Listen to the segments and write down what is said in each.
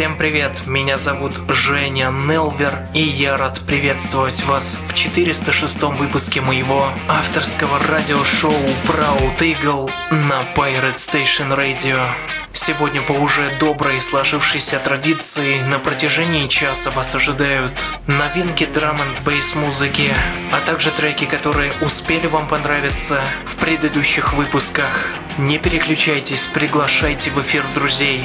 Всем привет, меня зовут Женя Нелвер, и я рад приветствовать вас в 406 выпуске моего авторского радиошоу Proud Eagle на Pirate Station Radio. Сегодня по уже доброй сложившейся традиции на протяжении часа вас ожидают новинки драм н бейс музыки, а также треки, которые успели вам понравиться в предыдущих выпусках. Не переключайтесь, приглашайте в эфир друзей.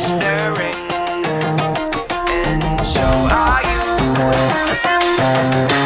stirring, and so are you.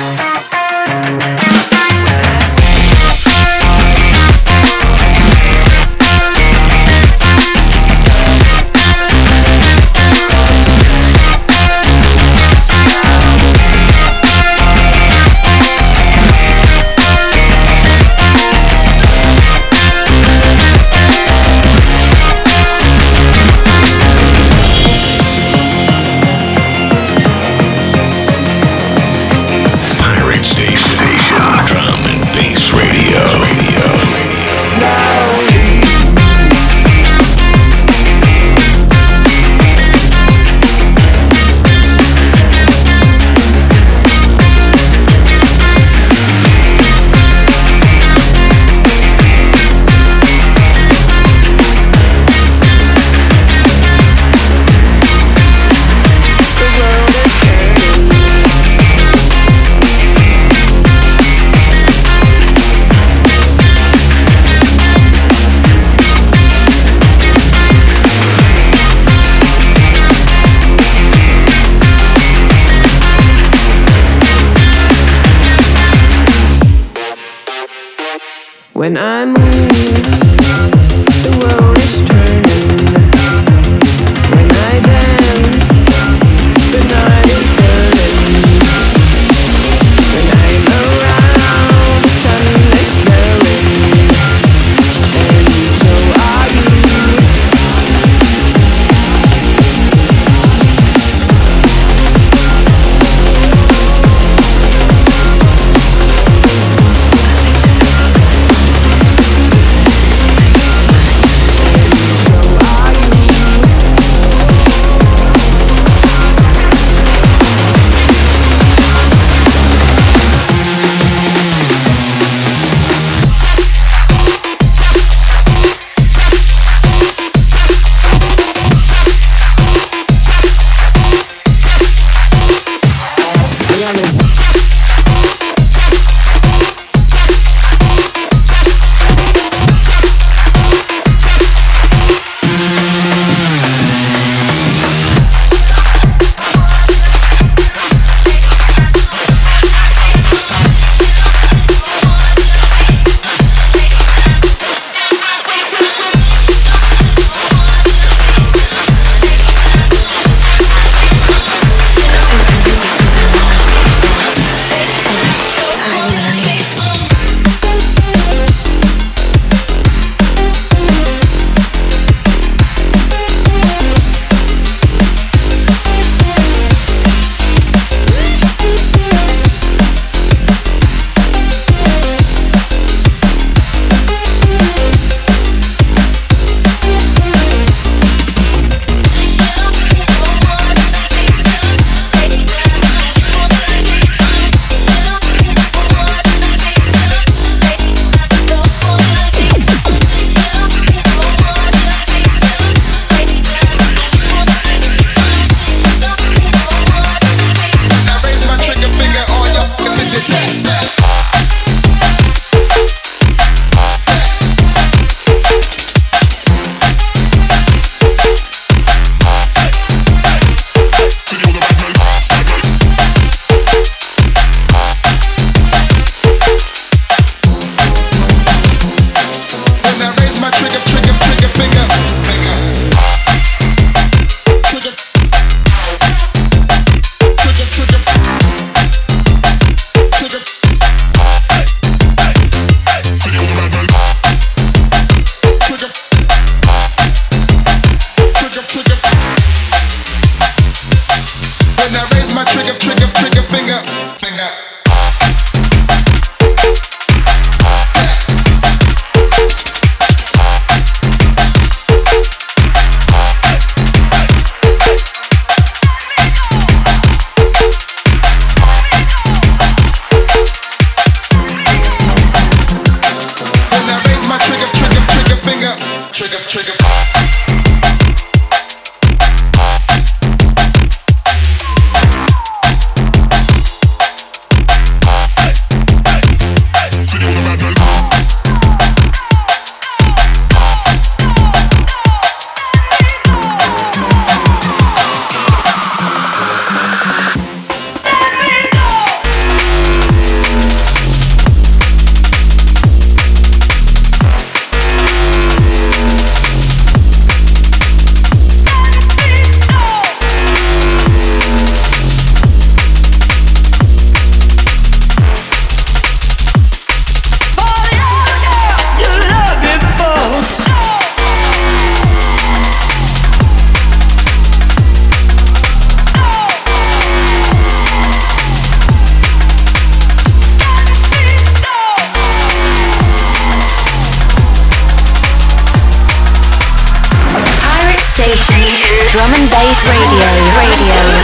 Drum and Bass Radio. Radio.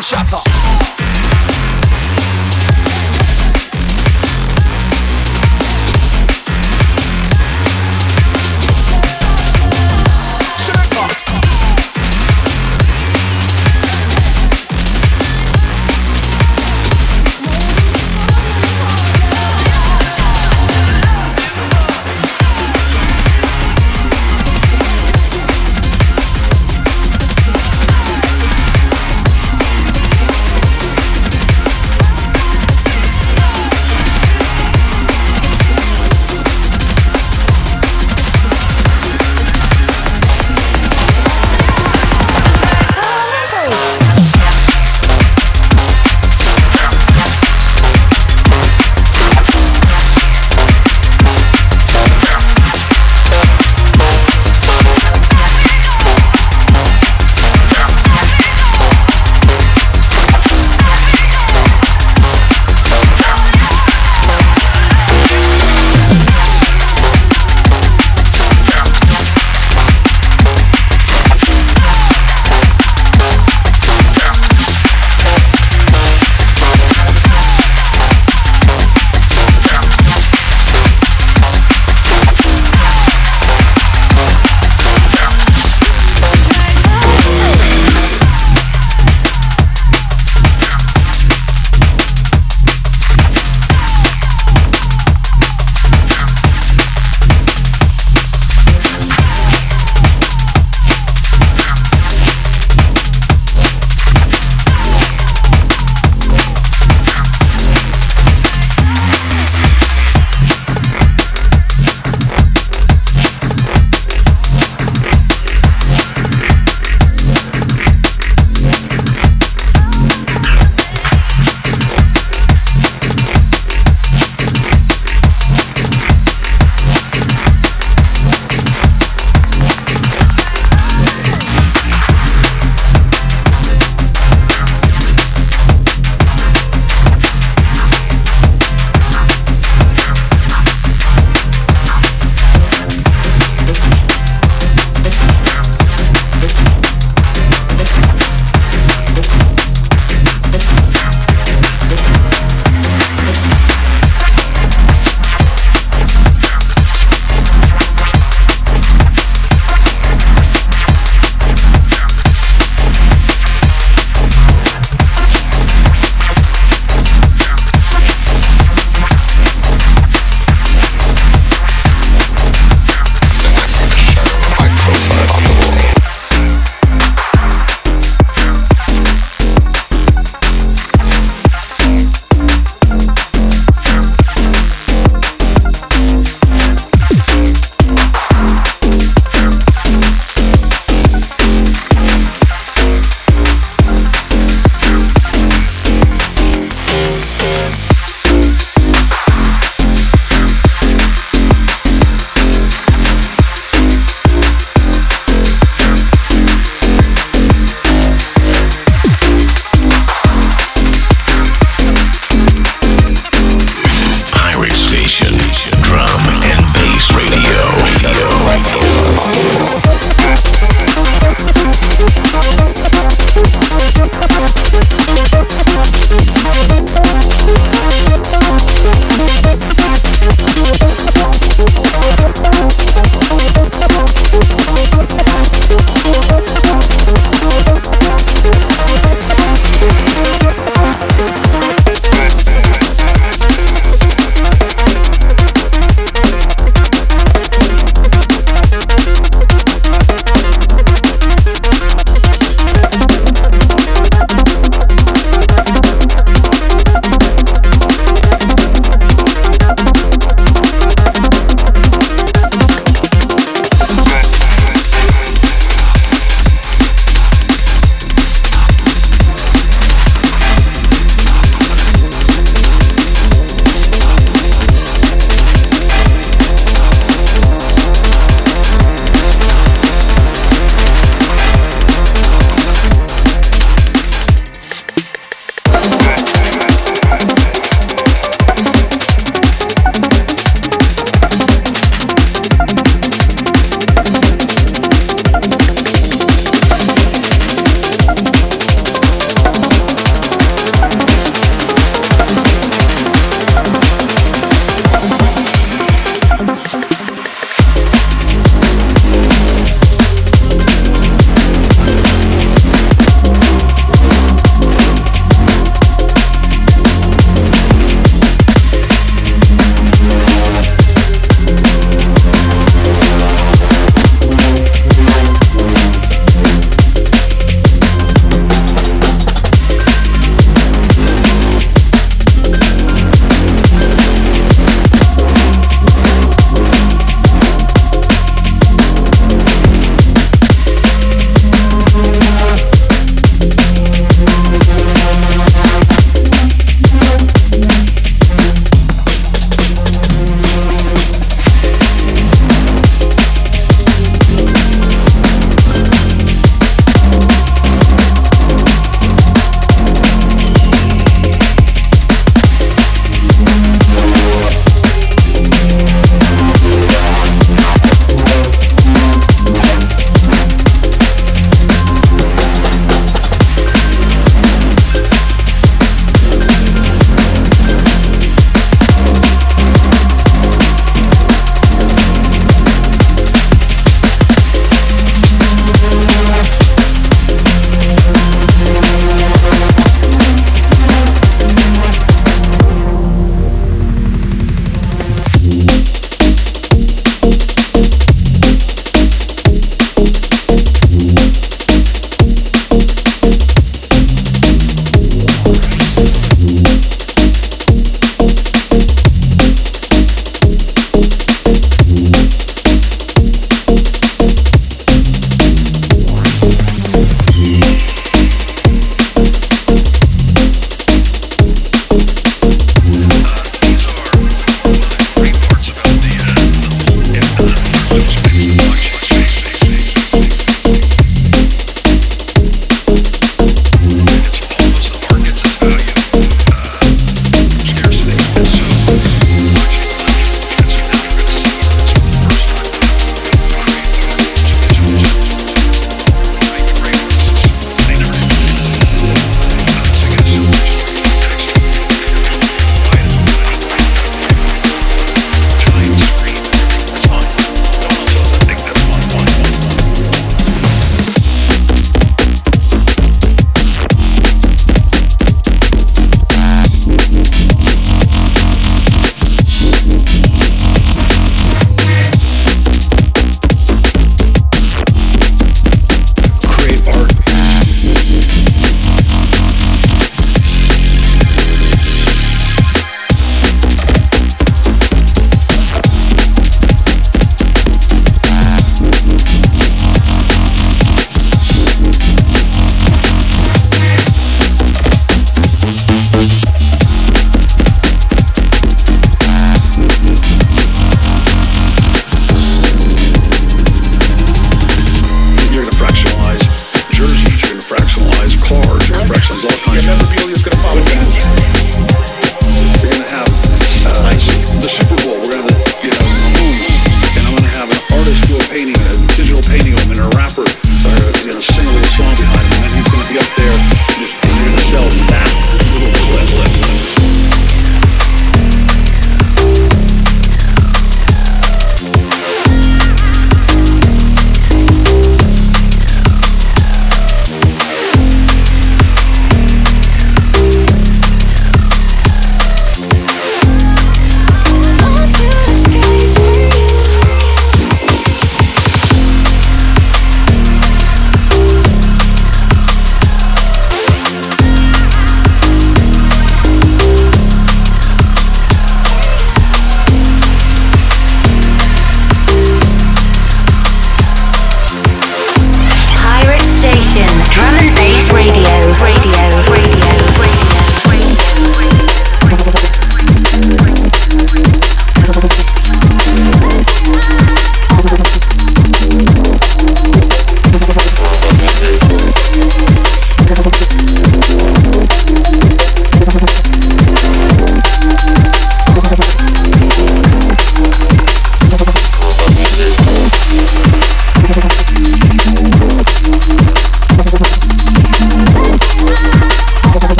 下场。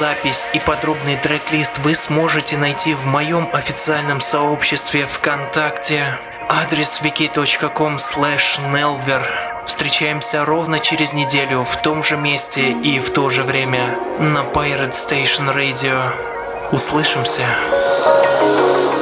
Запись и подробный трек-лист вы сможете найти в моем официальном сообществе ВКонтакте. Адрес wiki.com nelver. Встречаемся ровно через неделю в том же месте и в то же время на Pirate Station Radio. Услышимся. Proud Eagle.